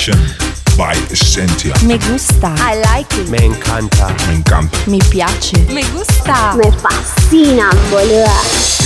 Selection by Essentia. Me gusta. I like it. Me encanta. Me encanta. Mi piace. Me gusta. Me fascina, boluda.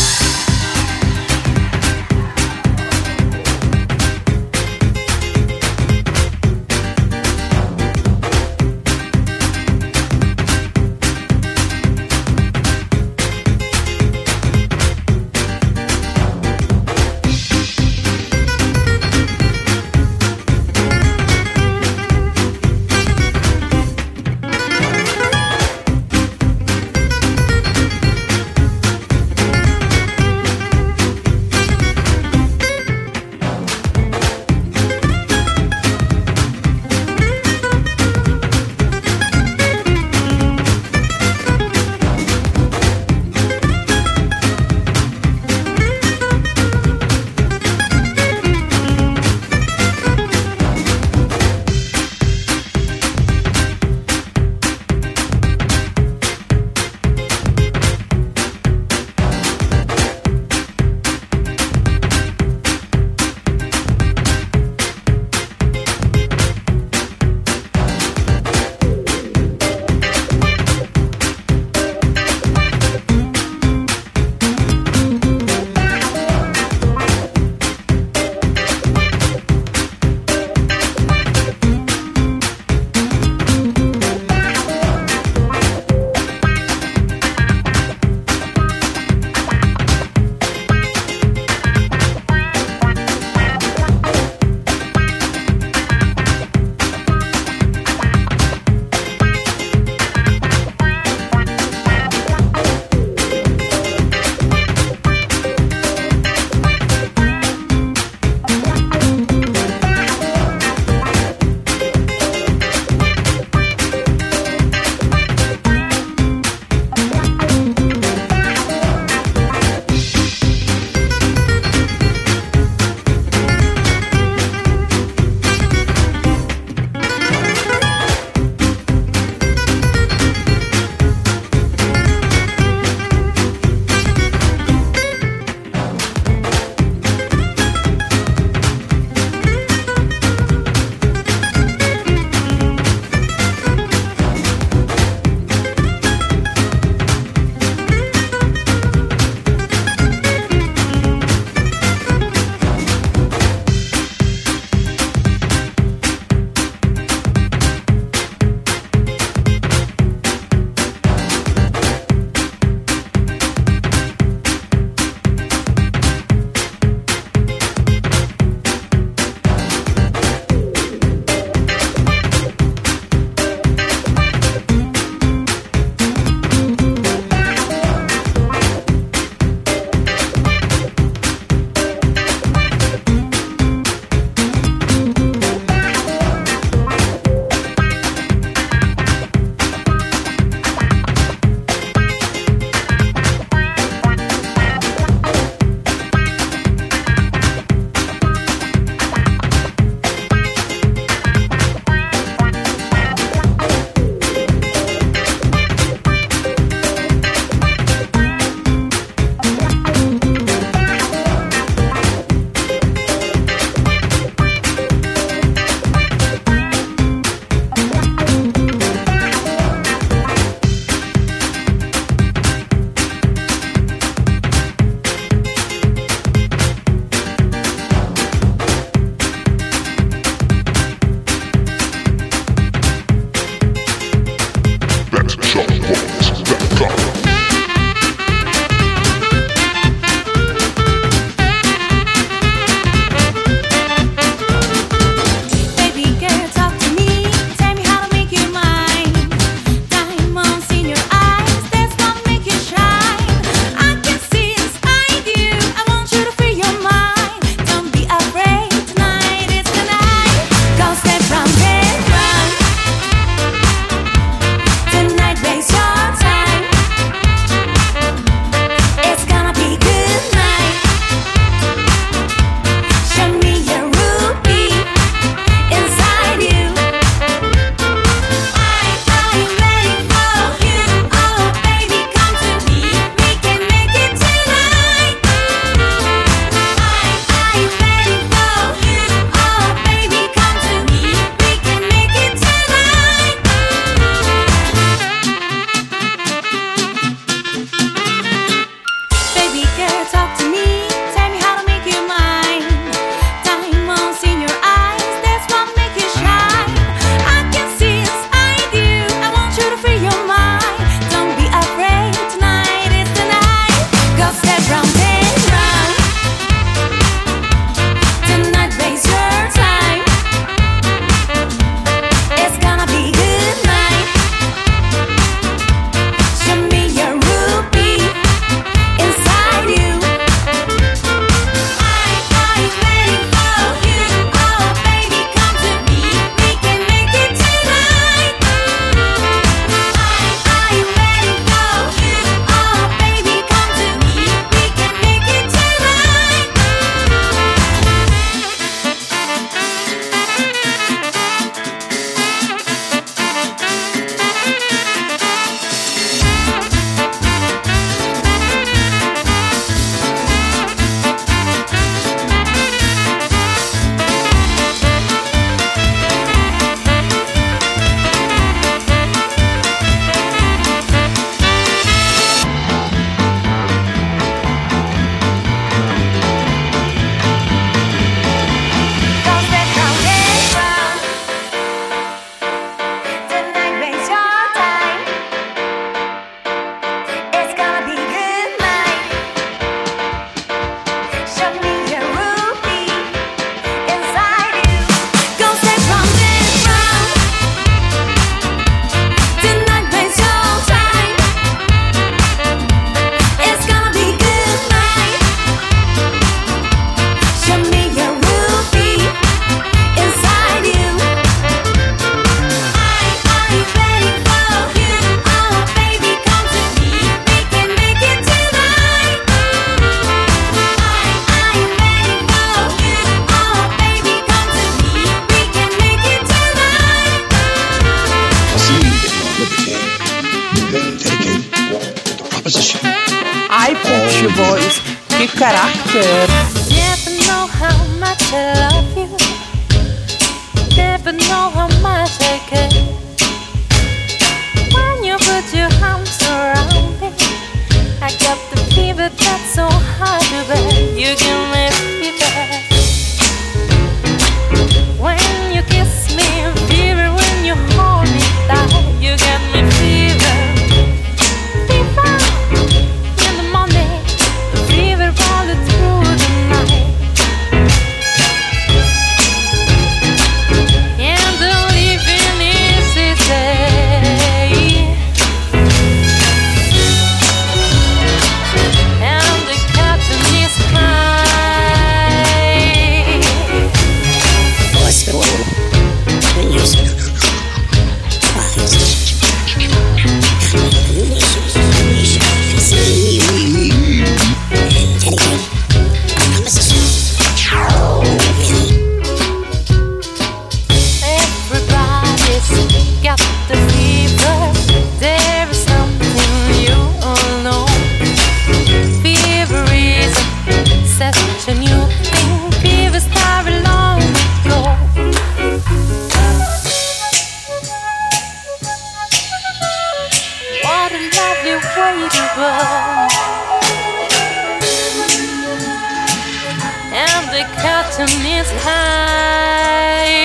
And the curtain is high.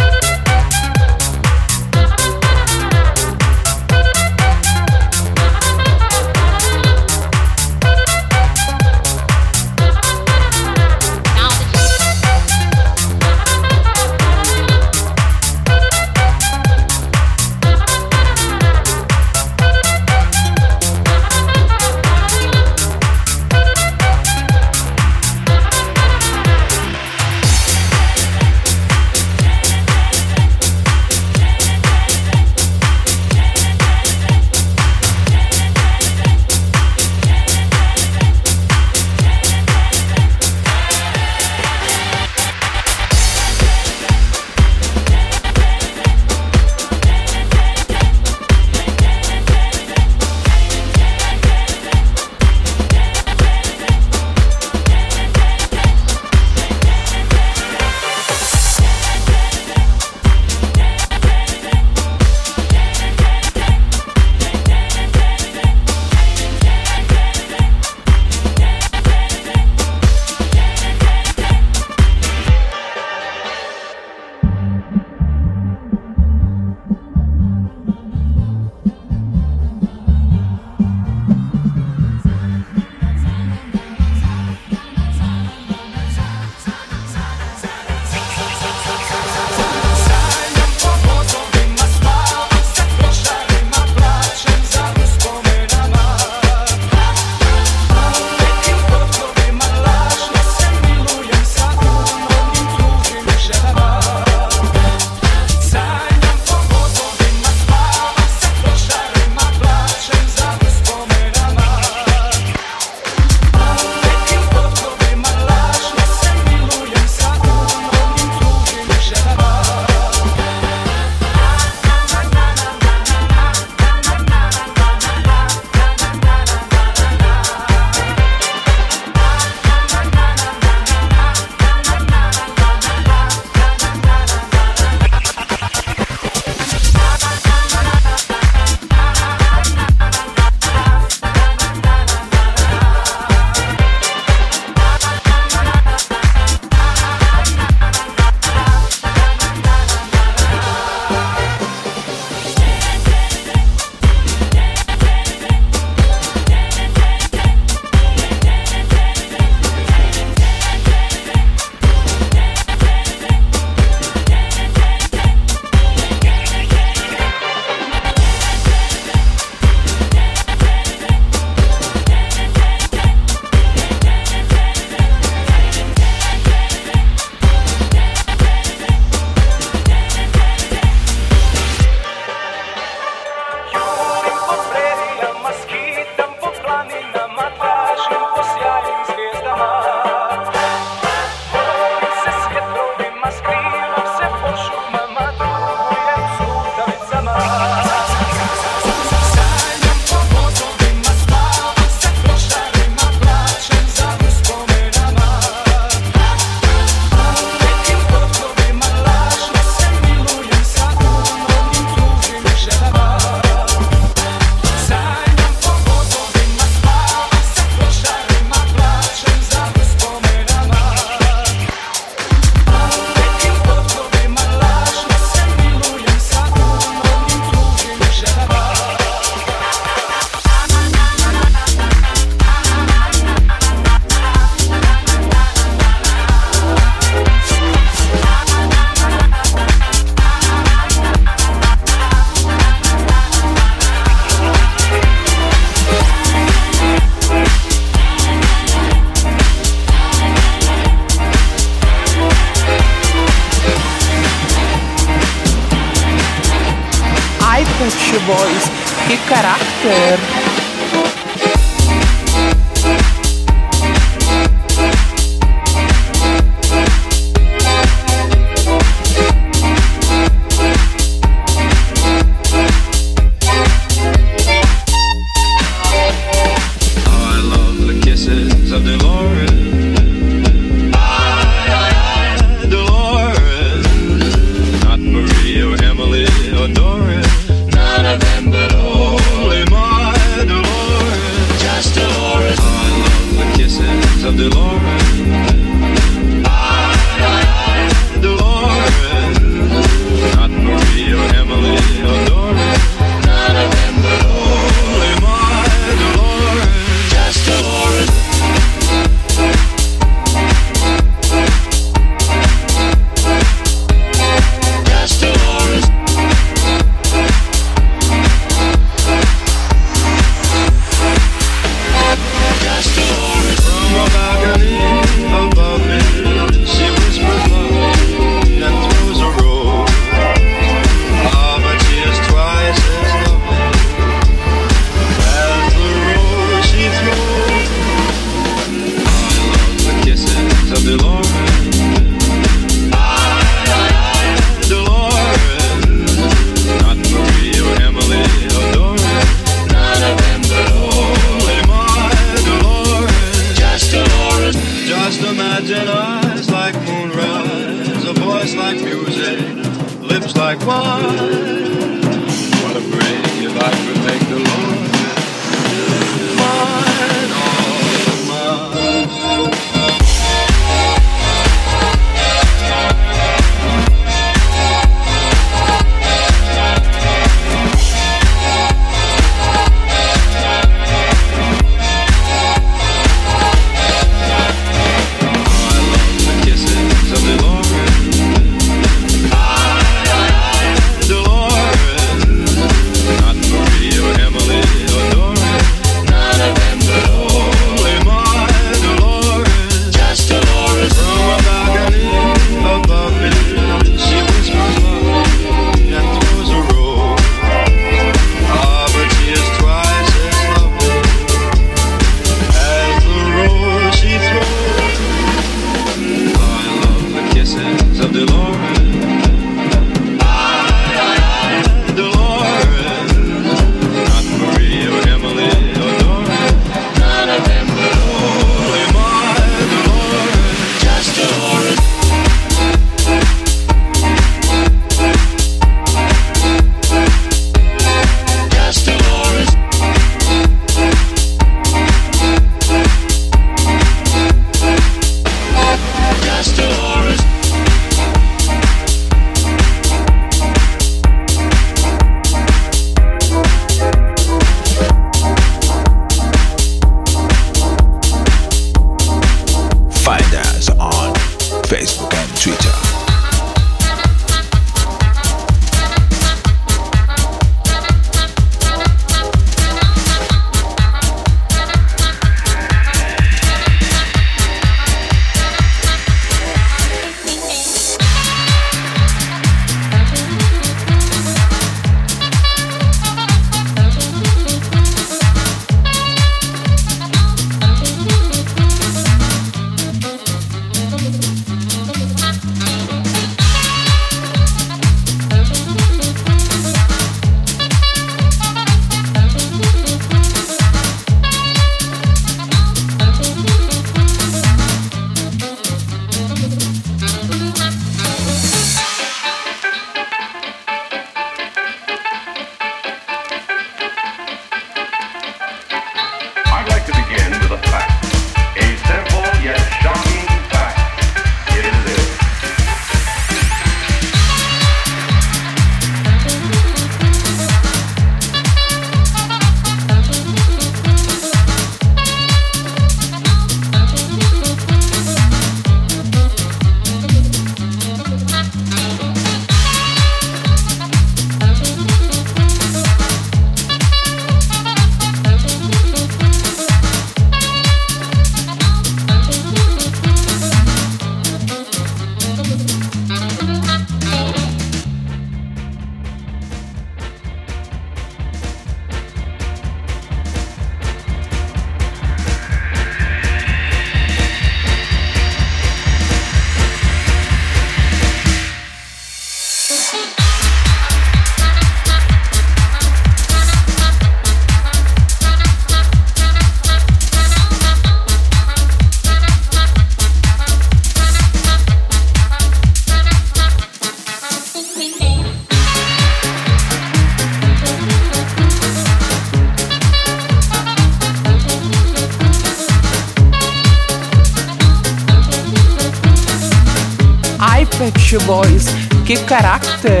voice. Give character.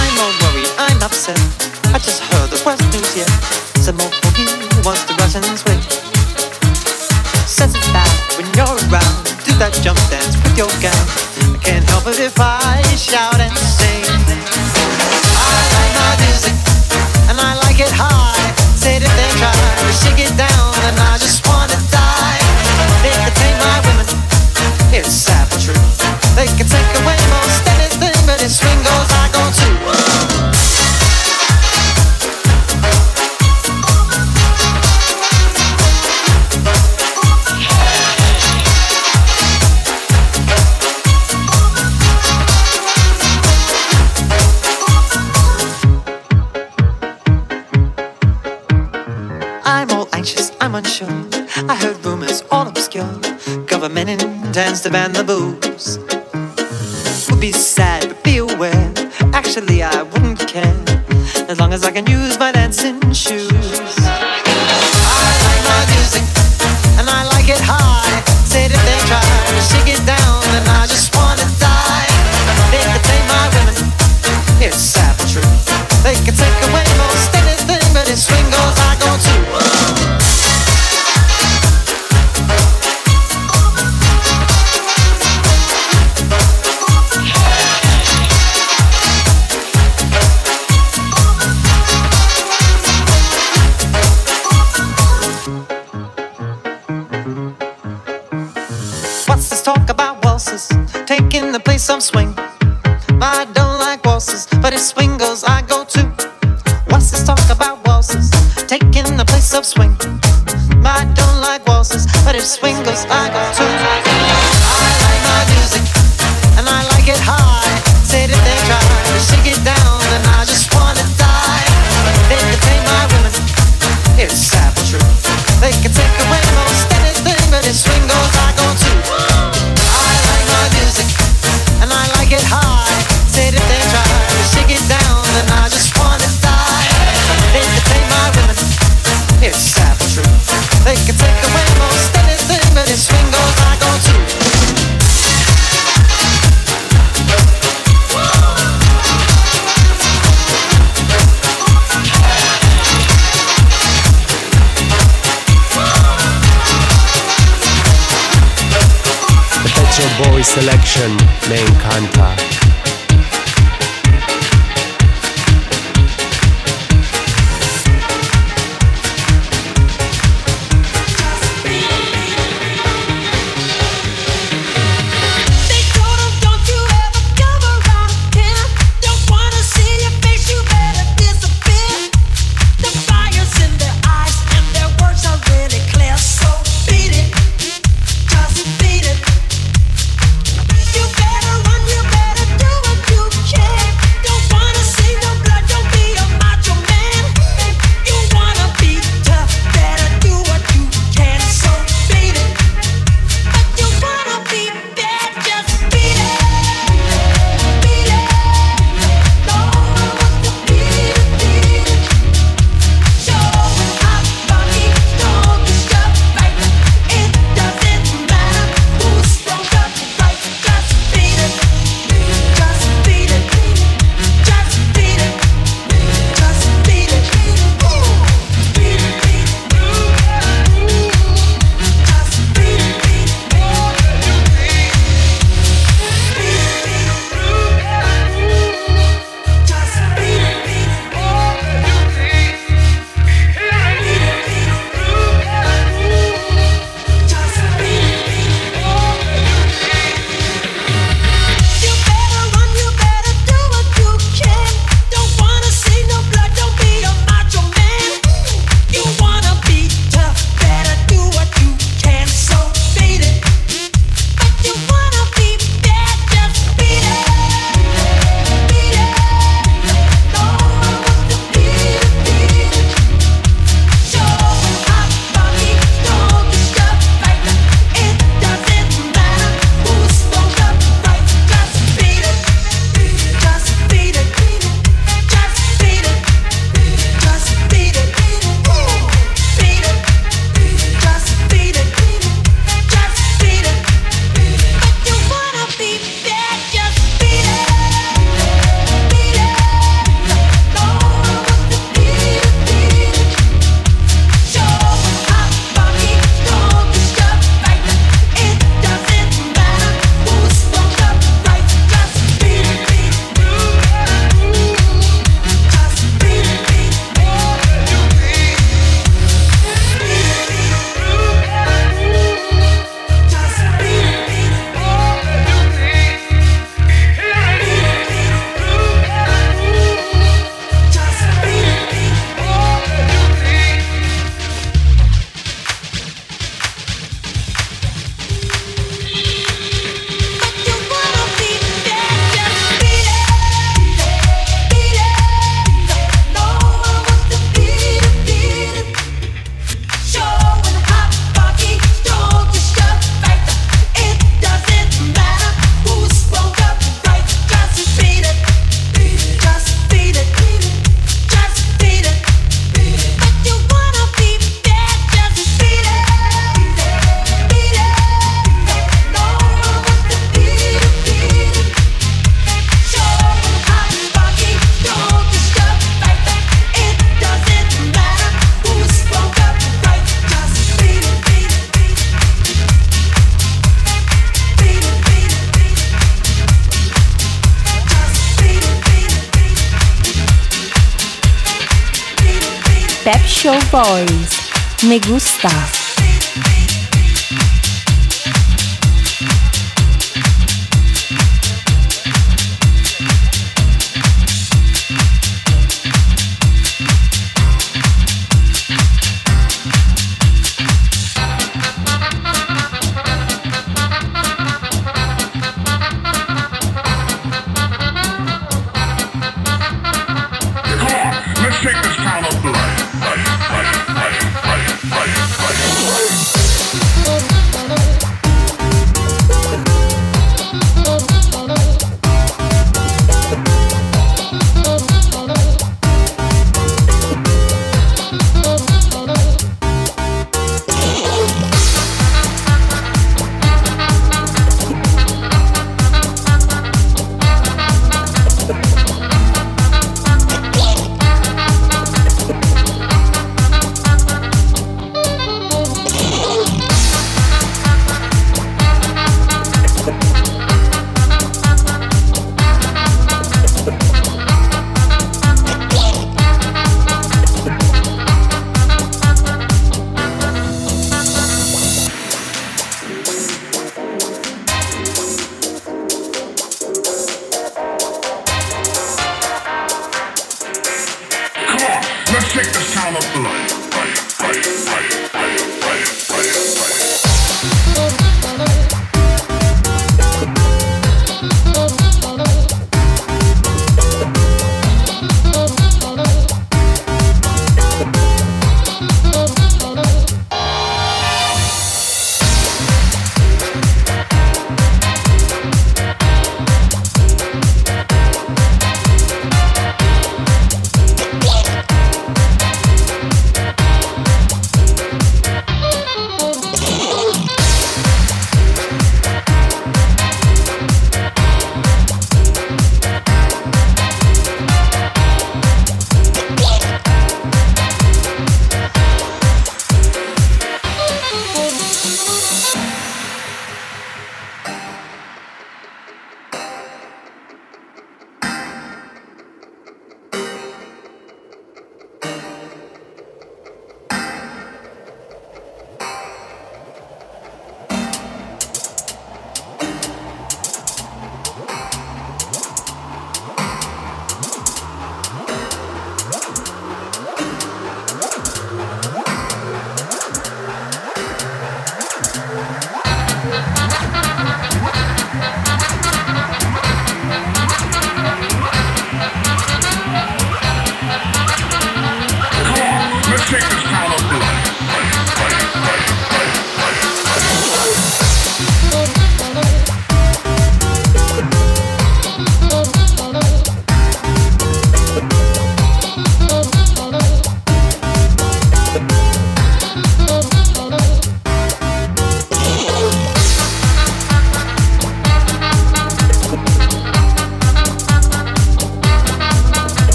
I'm all worried, I'm upset. I just heard the worst news yet. Some more boogie was the Russians Show Boys. Me gusta.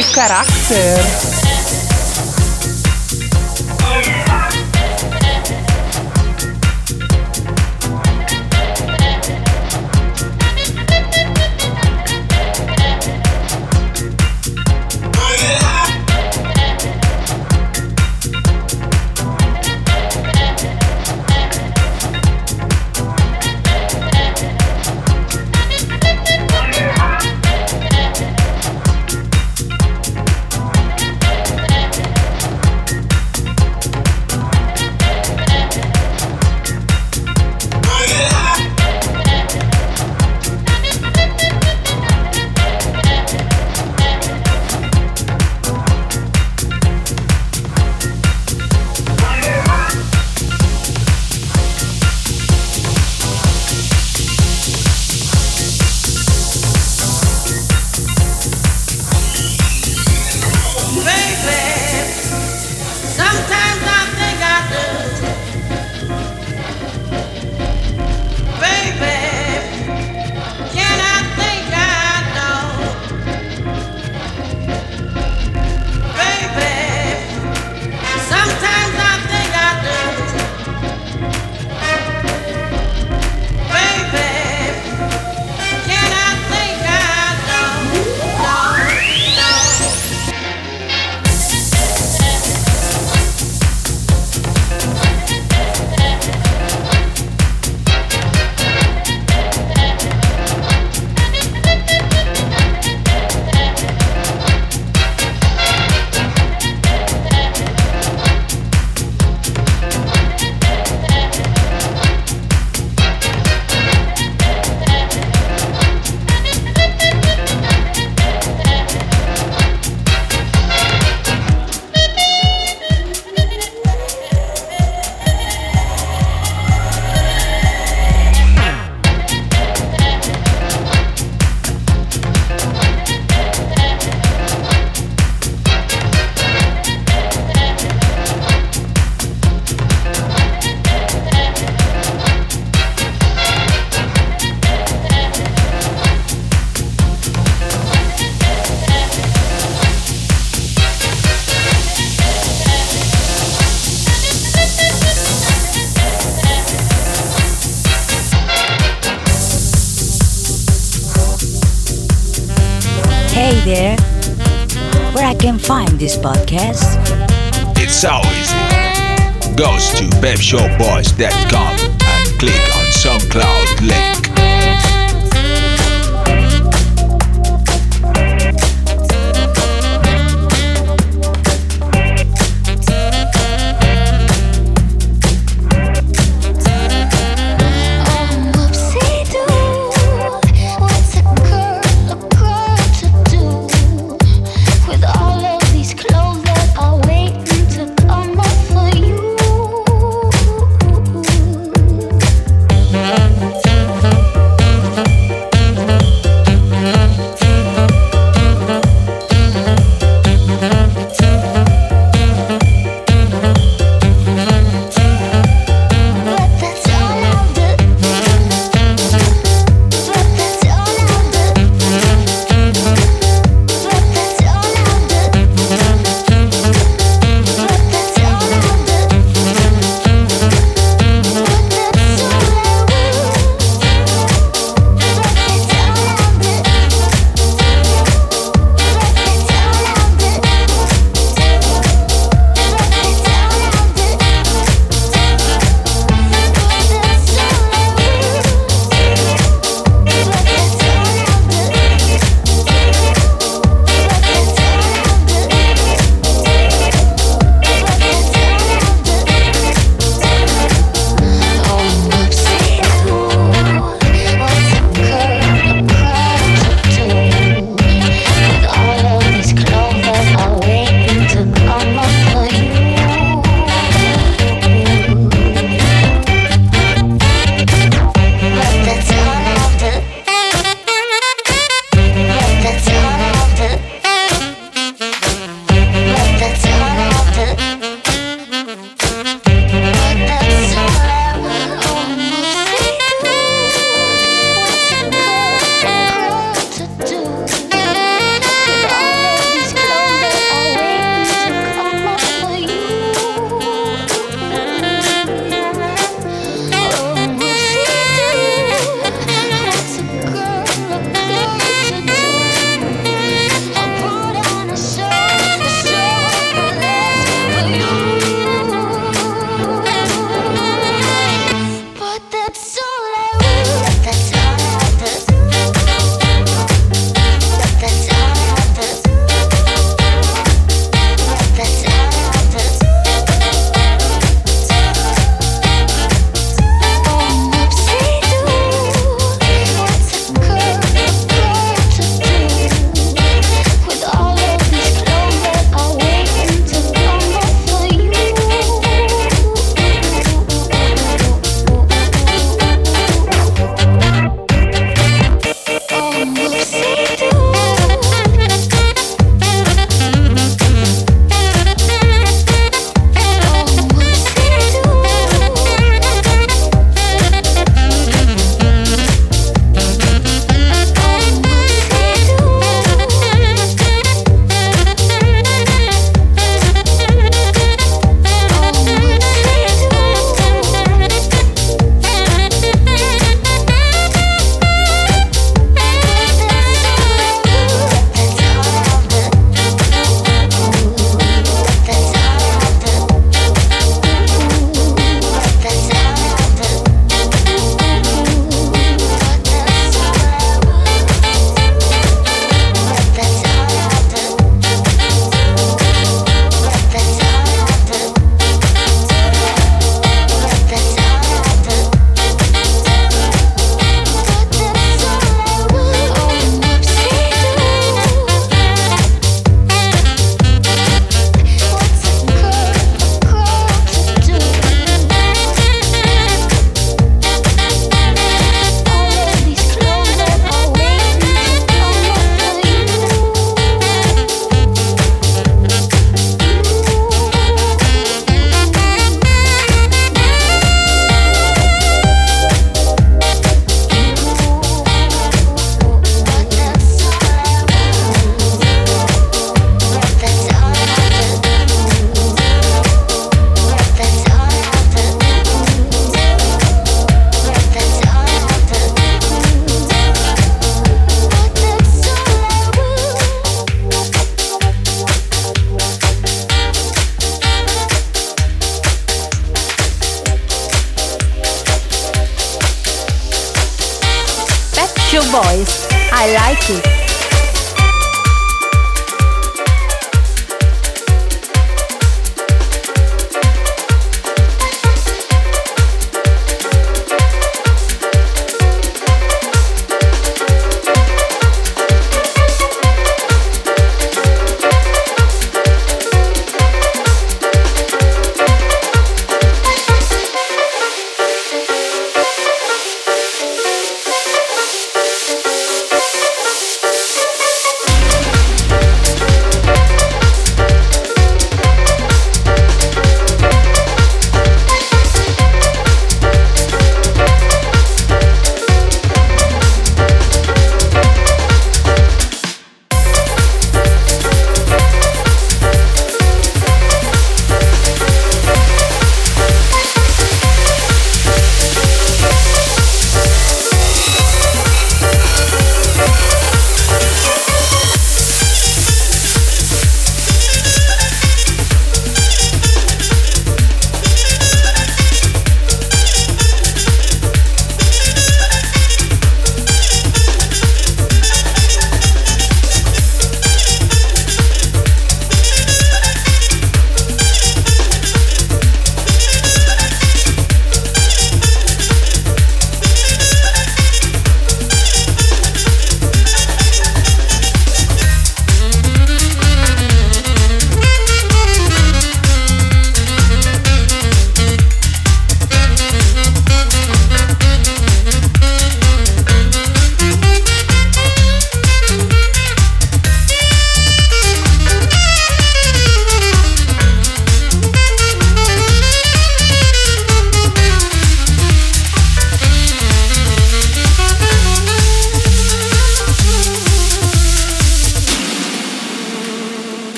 Boys, this podcast? It's so easy. Goes to Babe Show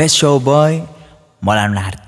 Pet Show Boy molan harta.